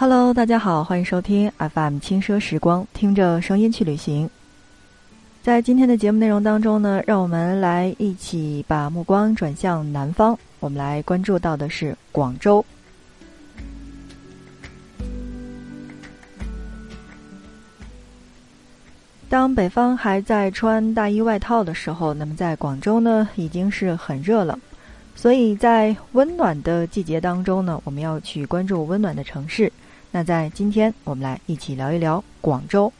Hello，大家好，欢迎收听 FM 轻奢时光，听着声音去旅行。在今天的节目内容当中呢，让我们来一起把目光转向南方，我们来关注到的是广州。当北方还在穿大衣外套的时候，那么在广州呢，已经是很热了。所以在温暖的季节当中呢，我们要去关注温暖的城市。那在今天，我们来一起聊一聊广州。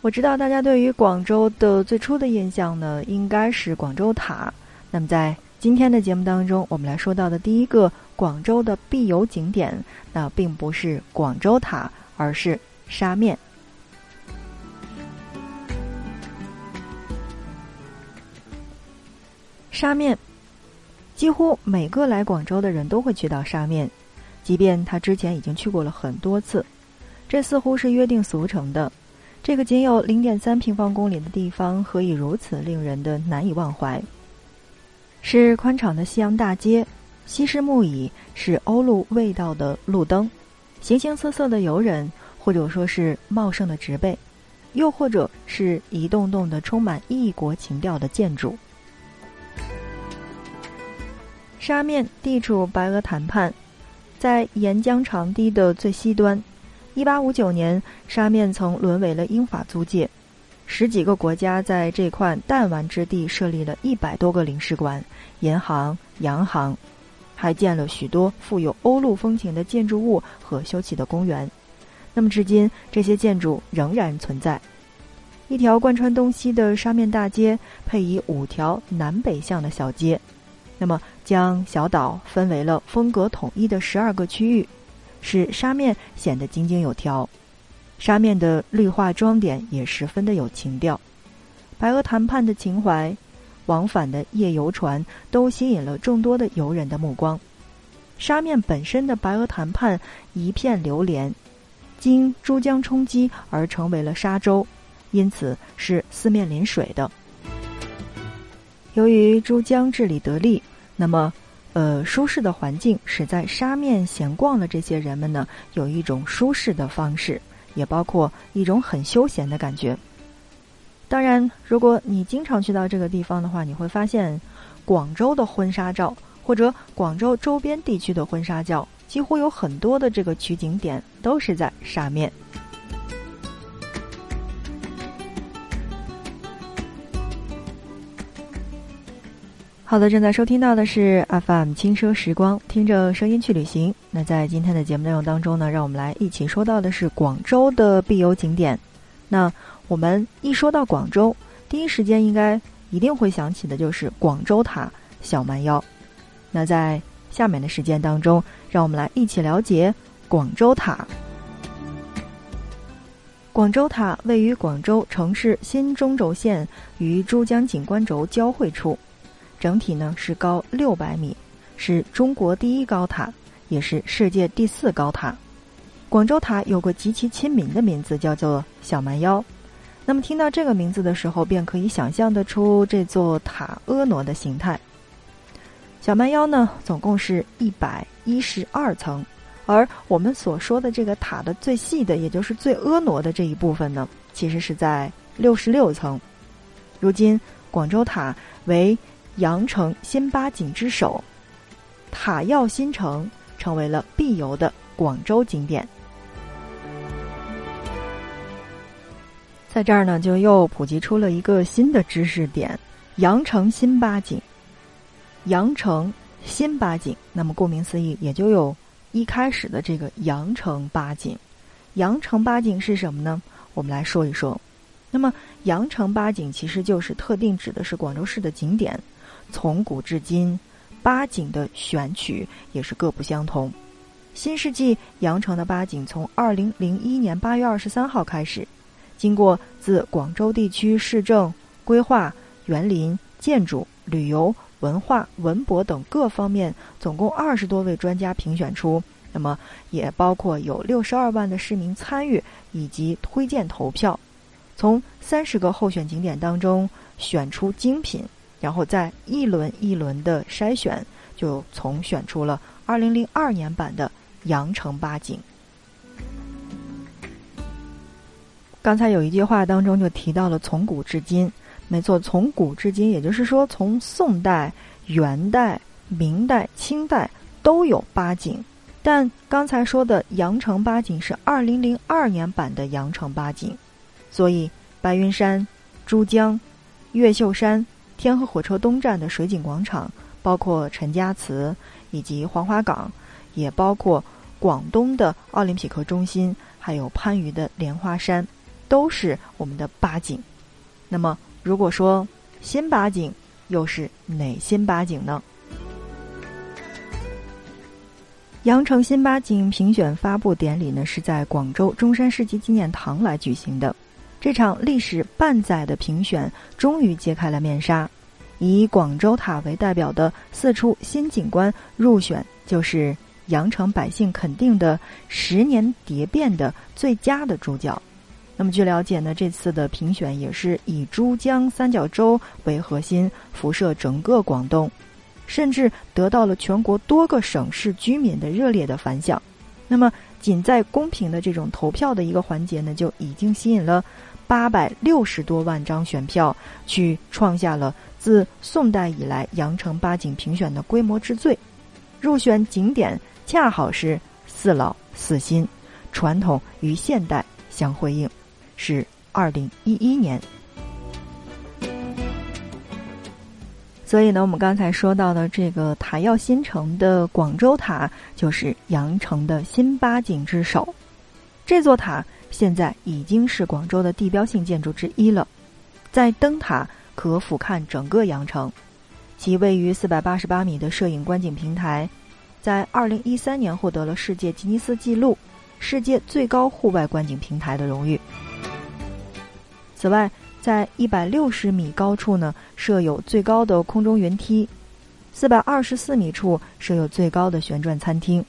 我知道大家对于广州的最初的印象呢，应该是广州塔。那么在今天的节目当中，我们来说到的第一个广州的必游景点，那并不是广州塔，而是。沙面，沙面，几乎每个来广州的人都会去到沙面，即便他之前已经去过了很多次，这似乎是约定俗成的。这个仅有零点三平方公里的地方，何以如此令人的难以忘怀？是宽敞的西洋大街，西式木椅，是欧陆味道的路灯，形形色色的游人。或者说是茂盛的植被，又或者是一栋栋的充满异国情调的建筑。沙面地处白俄谈判，在沿江长堤的最西端。一八五九年，沙面曾沦为了英法租界，十几个国家在这块弹丸之地设立了一百多个领事馆、银行、洋行，还建了许多富有欧陆风情的建筑物和修起的公园。那么，至今这些建筑仍然存在。一条贯穿东西的沙面大街，配以五条南北向的小街，那么将小岛分为了风格统一的十二个区域，使沙面显得井井有条。沙面的绿化装点也十分的有情调。白鹅潭畔的情怀，往返的夜游船都吸引了众多的游人的目光。沙面本身的白鹅潭畔一片流连。经珠江冲击而成为了沙洲，因此是四面临水的。由于珠江治理得力，那么，呃，舒适的环境使在沙面闲逛的这些人们呢，有一种舒适的方式，也包括一种很休闲的感觉。当然，如果你经常去到这个地方的话，你会发现，广州的婚纱照或者广州周边地区的婚纱照。几乎有很多的这个取景点都是在沙面。好的，正在收听到的是 FM 轻奢时光，听着声音去旅行。那在今天的节目内容当中呢，让我们来一起说到的是广州的必游景点。那我们一说到广州，第一时间应该一定会想起的就是广州塔、小蛮腰。那在下面的时间当中，让我们来一起了解广州塔。广州塔位于广州城市新中轴线与珠江景观轴交汇处，整体呢是高六百米，是中国第一高塔，也是世界第四高塔。广州塔有个极其亲民的名字，叫做小蛮腰。那么听到这个名字的时候，便可以想象得出这座塔婀娜的形态。小蛮腰呢，总共是一百一十二层，而我们所说的这个塔的最细的，也就是最婀娜的这一部分呢，其实是在六十六层。如今，广州塔为羊城新八景之首，塔耀新城成为了必游的广州景点。在这儿呢，就又普及出了一个新的知识点：羊城新八景。羊城新八景，那么顾名思义，也就有一开始的这个羊城八景。羊城八景是什么呢？我们来说一说。那么羊城八景其实就是特定指的是广州市的景点。从古至今，八景的选取也是各不相同。新世纪羊城的八景从二零零一年八月二十三号开始，经过自广州地区市政规划、园林、建筑、旅游。文化、文博等各方面，总共二十多位专家评选出，那么也包括有六十二万的市民参与以及推荐投票，从三十个候选景点当中选出精品，然后再一轮一轮的筛选，就从选出了二零零二年版的羊城八景。刚才有一句话当中就提到了从古至今，没错，从古至今，也就是说从宋代、元代、明代、清代都有八景。但刚才说的羊城八景是二零零二年版的羊城八景，所以白云山、珠江、越秀山、天河火车东站的水景广场，包括陈家祠以及黄花岗，也包括广东的奥林匹克中心，还有番禺的莲花山。都是我们的八景，那么如果说新八景又是哪新八景呢？羊城新八景评选发布典礼呢是在广州中山世纪纪念堂来举行的。这场历时半载的评选终于揭开了面纱，以广州塔为代表的四处新景观入选，就是羊城百姓肯定的十年蝶变的最佳的主角。那么据了解呢，这次的评选也是以珠江三角洲为核心，辐射整个广东，甚至得到了全国多个省市居民的热烈的反响。那么，仅在公平的这种投票的一个环节呢，就已经吸引了八百六十多万张选票，去创下了自宋代以来羊城八景评选的规模之最。入选景点恰好是四老四新，传统与现代相辉映。是二零一一年，所以呢，我们刚才说到的这个塔耀新城的广州塔，就是羊城的新八景之首。这座塔现在已经是广州的地标性建筑之一了，在灯塔可俯瞰整个羊城。其位于四百八十八米的摄影观景平台，在二零一三年获得了世界吉尼斯纪录世界最高户外观景平台的荣誉。此外，在一百六十米高处呢，设有最高的空中云梯；四百二十四米处设有最高的旋转餐厅；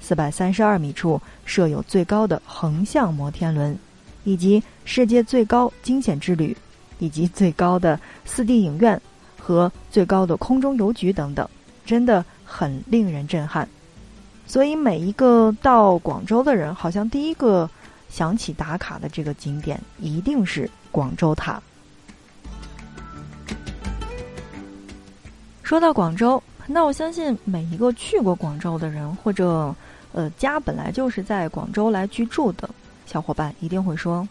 四百三十二米处设有最高的横向摩天轮，以及世界最高惊险之旅，以及最高的四 D 影院和最高的空中邮局等等，真的很令人震撼。所以，每一个到广州的人，好像第一个想起打卡的这个景点，一定是。广州塔。说到广州，那我相信每一个去过广州的人，或者呃家本来就是在广州来居住的小伙伴，一定会说：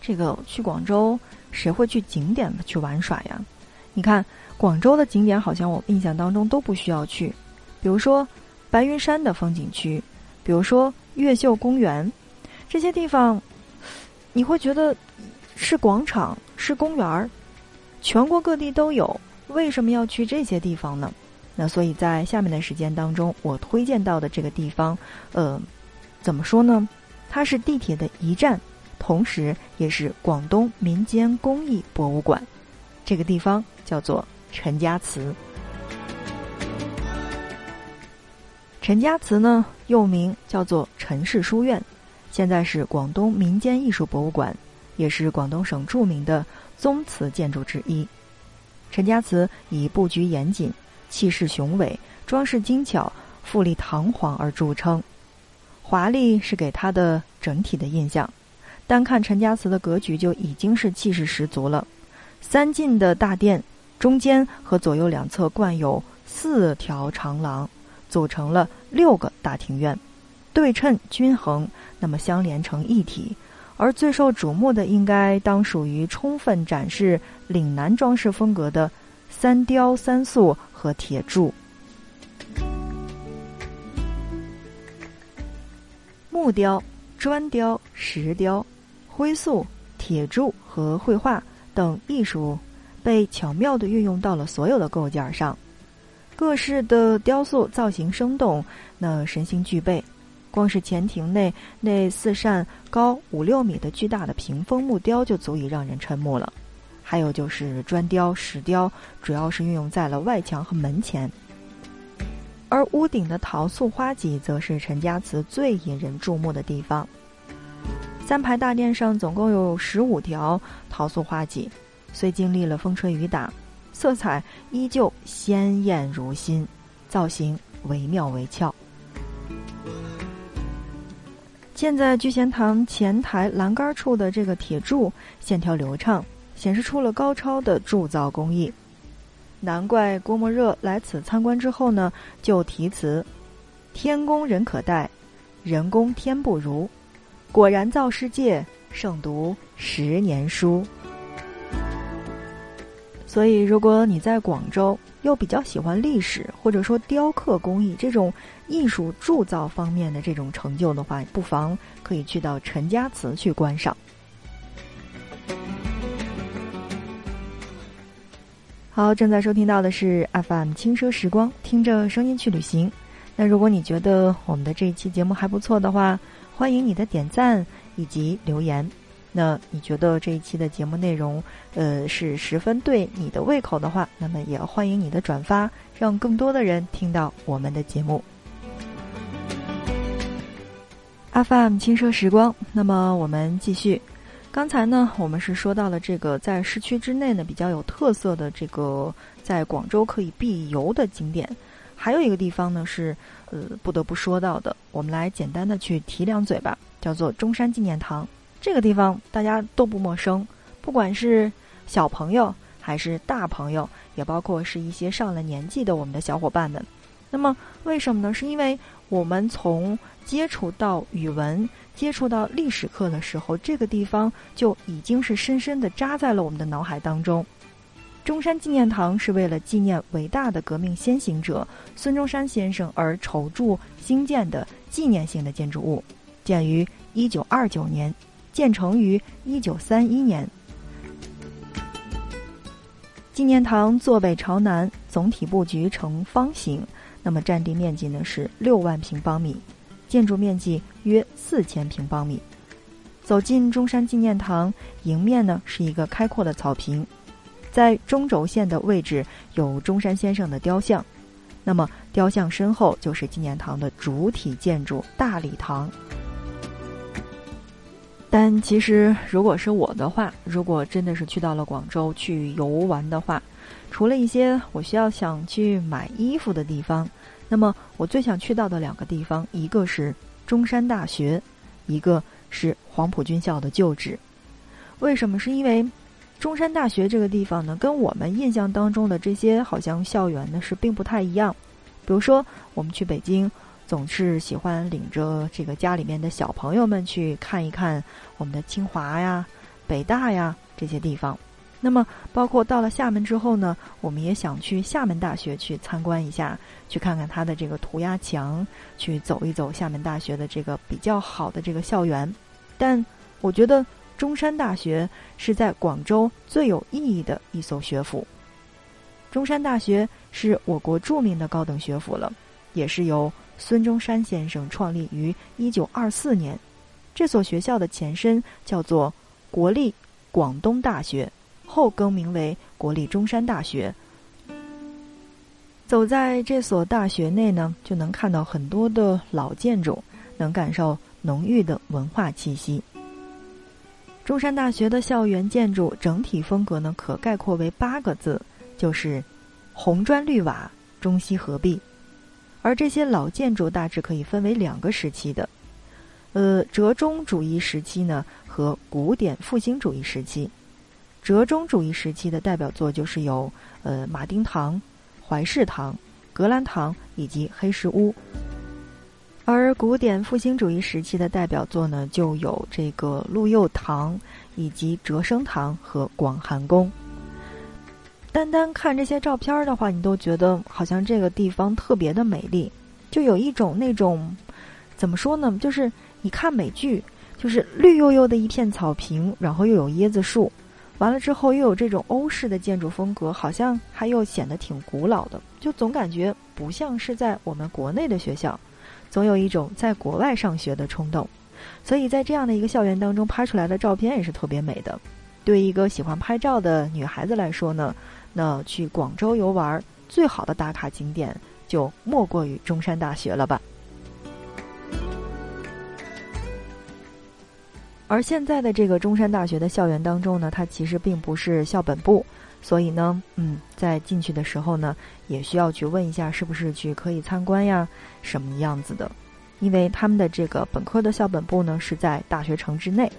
这个去广州谁会去景点去玩耍呀？你看广州的景点，好像我印象当中都不需要去，比如说白云山的风景区，比如说越秀公园这些地方，你会觉得。是广场，是公园儿，全国各地都有。为什么要去这些地方呢？那所以在下面的时间当中，我推荐到的这个地方，呃，怎么说呢？它是地铁的一站，同时也是广东民间工艺博物馆。这个地方叫做陈家祠。陈家祠呢，又名叫做陈氏书院，现在是广东民间艺术博物馆。也是广东省著名的宗祠建筑之一。陈家祠以布局严谨、气势雄伟、装饰精巧、富丽堂皇而著称。华丽是给它的整体的印象，单看陈家祠的格局就已经是气势十足了。三进的大殿，中间和左右两侧冠有四条长廊，组成了六个大庭院，对称均衡，那么相连成一体。而最受瞩目的，应该当属于充分展示岭南装饰风格的三雕三塑和铁柱。木雕、砖雕、石雕、灰塑、铁柱和绘画等艺术，被巧妙地运用到了所有的构件上。各式的雕塑造型生动，那神形俱备。光是前庭内那四扇高五六米的巨大的屏风木雕就足以让人瞠目了，还有就是砖雕、石雕，主要是运用在了外墙和门前。而屋顶的陶塑花脊，则是陈家祠最引人注目的地方。三排大殿上总共有十五条陶塑花脊，虽经历了风吹雨打，色彩依旧鲜艳如新。造型惟妙惟肖。建在聚贤堂前台栏杆处的这个铁柱，线条流畅，显示出了高超的铸造工艺。难怪郭沫若来此参观之后呢，就题词：“天工人可待，人工天不如。果然造世界，胜读十年书。”所以，如果你在广州又比较喜欢历史，或者说雕刻工艺这种艺术铸造方面的这种成就的话，不妨可以去到陈家祠去观赏。好，正在收听到的是 FM 轻奢时光，听着声音去旅行。那如果你觉得我们的这一期节目还不错的话，欢迎你的点赞以及留言。那你觉得这一期的节目内容，呃，是十分对你的胃口的话，那么也欢迎你的转发，让更多的人听到我们的节目。FM 轻奢时光，那么我们继续。刚才呢，我们是说到了这个在市区之内呢比较有特色的这个在广州可以必游的景点，还有一个地方呢是呃不得不说到的，我们来简单的去提两嘴吧，叫做中山纪念堂。这个地方大家都不陌生，不管是小朋友还是大朋友，也包括是一些上了年纪的我们的小伙伴们。那么为什么呢？是因为我们从接触到语文、接触到历史课的时候，这个地方就已经是深深的扎在了我们的脑海当中。中山纪念堂是为了纪念伟大的革命先行者孙中山先生而筹筑兴建的纪念性的建筑物，建于一九二九年。建成于一九三一年。纪念堂坐北朝南，总体布局呈方形，那么占地面积呢是六万平方米，建筑面积约四千平方米。走进中山纪念堂，迎面呢是一个开阔的草坪，在中轴线的位置有中山先生的雕像，那么雕像身后就是纪念堂的主体建筑大礼堂。但其实，如果是我的话，如果真的是去到了广州去游玩的话，除了一些我需要想去买衣服的地方，那么我最想去到的两个地方，一个是中山大学，一个是黄埔军校的旧址。为什么？是因为中山大学这个地方呢，跟我们印象当中的这些好像校园呢是并不太一样。比如说，我们去北京。总是喜欢领着这个家里面的小朋友们去看一看我们的清华呀、北大呀这些地方。那么，包括到了厦门之后呢，我们也想去厦门大学去参观一下，去看看它的这个涂鸦墙，去走一走厦门大学的这个比较好的这个校园。但我觉得中山大学是在广州最有意义的一所学府。中山大学是我国著名的高等学府了，也是由。孙中山先生创立于一九二四年，这所学校的前身叫做国立广东大学，后更名为国立中山大学。走在这所大学内呢，就能看到很多的老建筑，能感受浓郁的文化气息。中山大学的校园建筑整体风格呢，可概括为八个字，就是红砖绿瓦，中西合璧。而这些老建筑大致可以分为两个时期的，呃，折中主义时期呢和古典复兴主义时期。折中主义时期的代表作就是有呃马丁堂、怀士堂、格兰堂以及黑石屋。而古典复兴主义时期的代表作呢，就有这个陆佑堂以及哲生堂和广寒宫。单单看这些照片的话，你都觉得好像这个地方特别的美丽，就有一种那种，怎么说呢？就是你看美剧，就是绿油油的一片草坪，然后又有椰子树，完了之后又有这种欧式的建筑风格，好像还又显得挺古老的，就总感觉不像是在我们国内的学校，总有一种在国外上学的冲动。所以在这样的一个校园当中拍出来的照片也是特别美的。对一个喜欢拍照的女孩子来说呢。那去广州游玩，最好的打卡景点就莫过于中山大学了吧。而现在的这个中山大学的校园当中呢，它其实并不是校本部，所以呢，嗯，在进去的时候呢，也需要去问一下是不是去可以参观呀，什么样子的，因为他们的这个本科的校本部呢是在大学城之内。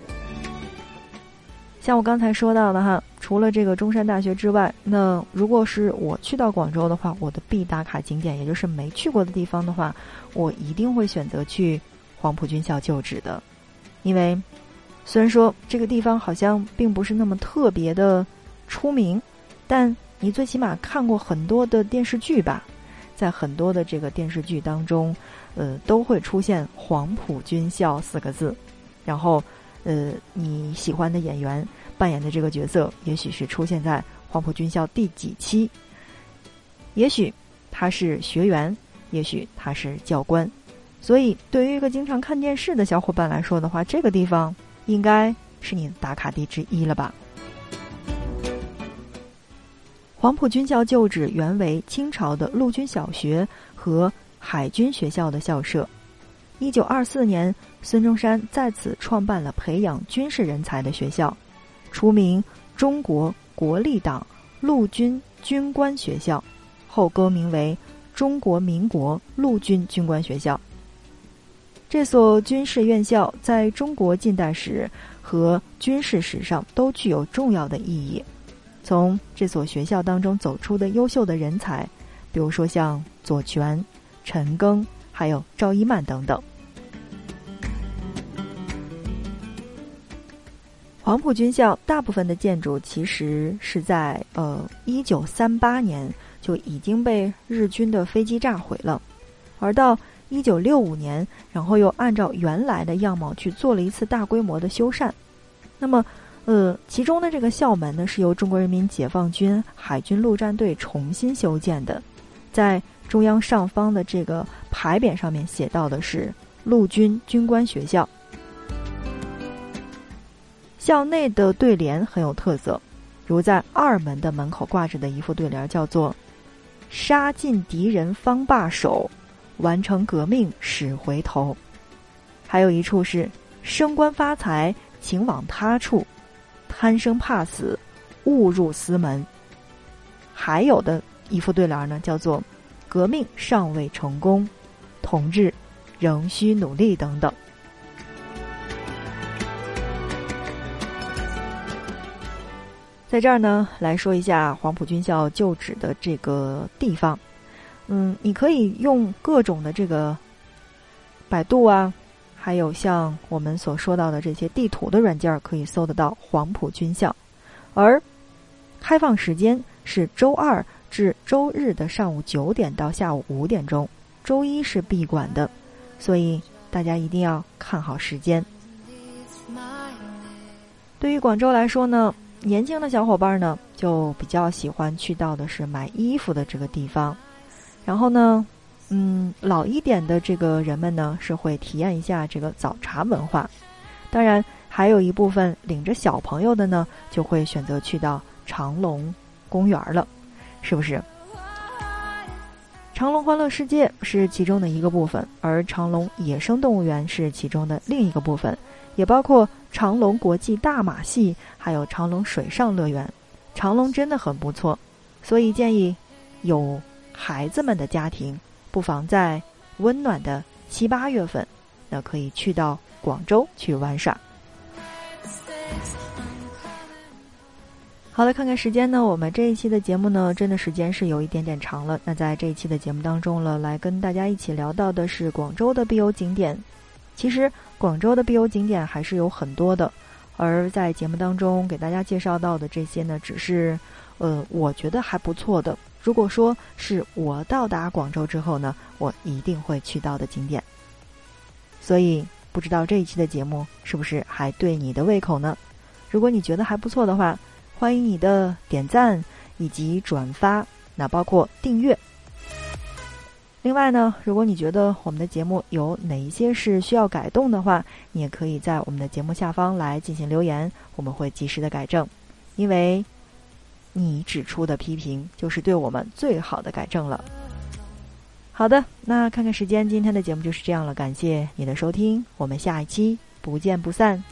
像我刚才说到的哈，除了这个中山大学之外，那如果是我去到广州的话，我的必打卡景点，也就是没去过的地方的话，我一定会选择去黄埔军校旧址的，因为虽然说这个地方好像并不是那么特别的出名。但你最起码看过很多的电视剧吧，在很多的这个电视剧当中，呃，都会出现“黄埔军校”四个字。然后，呃，你喜欢的演员扮演的这个角色，也许是出现在黄埔军校第几期，也许他是学员，也许他是教官。所以，对于一个经常看电视的小伙伴来说的话，这个地方应该是你的打卡地之一了吧。黄埔军校旧址原为清朝的陆军小学和海军学校的校舍。一九二四年，孙中山在此创办了培养军事人才的学校，除名中国国立党陆军军官学校，后更名为中国民国陆军军官学校。这所军事院校在中国近代史和军事史上都具有重要的意义。从这所学校当中走出的优秀的人才，比如说像左权、陈赓，还有赵一曼等等。黄埔军校大部分的建筑其实是在呃一九三八年就已经被日军的飞机炸毁了，而到一九六五年，然后又按照原来的样貌去做了一次大规模的修缮，那么。呃，其中的这个校门呢，是由中国人民解放军海军陆战队重新修建的，在中央上方的这个牌匾上面写到的是陆军军官学校。校内的对联很有特色，如在二门的门口挂着的一副对联叫做“杀尽敌人方罢手，完成革命始回头”，还有一处是“升官发财请往他处”。贪生怕死，误入私门。还有的一副对联呢，叫做“革命尚未成功，同志仍需努力”等等。在这儿呢，来说一下黄埔军校旧址的这个地方。嗯，你可以用各种的这个百度啊。还有像我们所说到的这些地图的软件，可以搜得到黄埔军校，而开放时间是周二至周日的上午九点到下午五点钟，周一是闭馆的，所以大家一定要看好时间。对于广州来说呢，年轻的小伙伴呢就比较喜欢去到的是买衣服的这个地方，然后呢。嗯，老一点的这个人们呢，是会体验一下这个早茶文化。当然，还有一部分领着小朋友的呢，就会选择去到长隆公园了，是不是？长隆欢乐世界是其中的一个部分，而长隆野生动物园是其中的另一个部分，也包括长隆国际大马戏，还有长隆水上乐园。长隆真的很不错，所以建议有孩子们的家庭。不妨在温暖的七八月份，那可以去到广州去玩耍。好了，看看时间呢，我们这一期的节目呢，真的时间是有一点点长了。那在这一期的节目当中了，来跟大家一起聊到的是广州的必游景点。其实广州的必游景点还是有很多的，而在节目当中给大家介绍到的这些呢，只是呃，我觉得还不错的。如果说是我到达广州之后呢，我一定会去到的景点。所以不知道这一期的节目是不是还对你的胃口呢？如果你觉得还不错的话，欢迎你的点赞以及转发，那包括订阅。另外呢，如果你觉得我们的节目有哪一些是需要改动的话，你也可以在我们的节目下方来进行留言，我们会及时的改正，因为。你指出的批评就是对我们最好的改正了。好的，那看看时间，今天的节目就是这样了。感谢你的收听，我们下一期不见不散。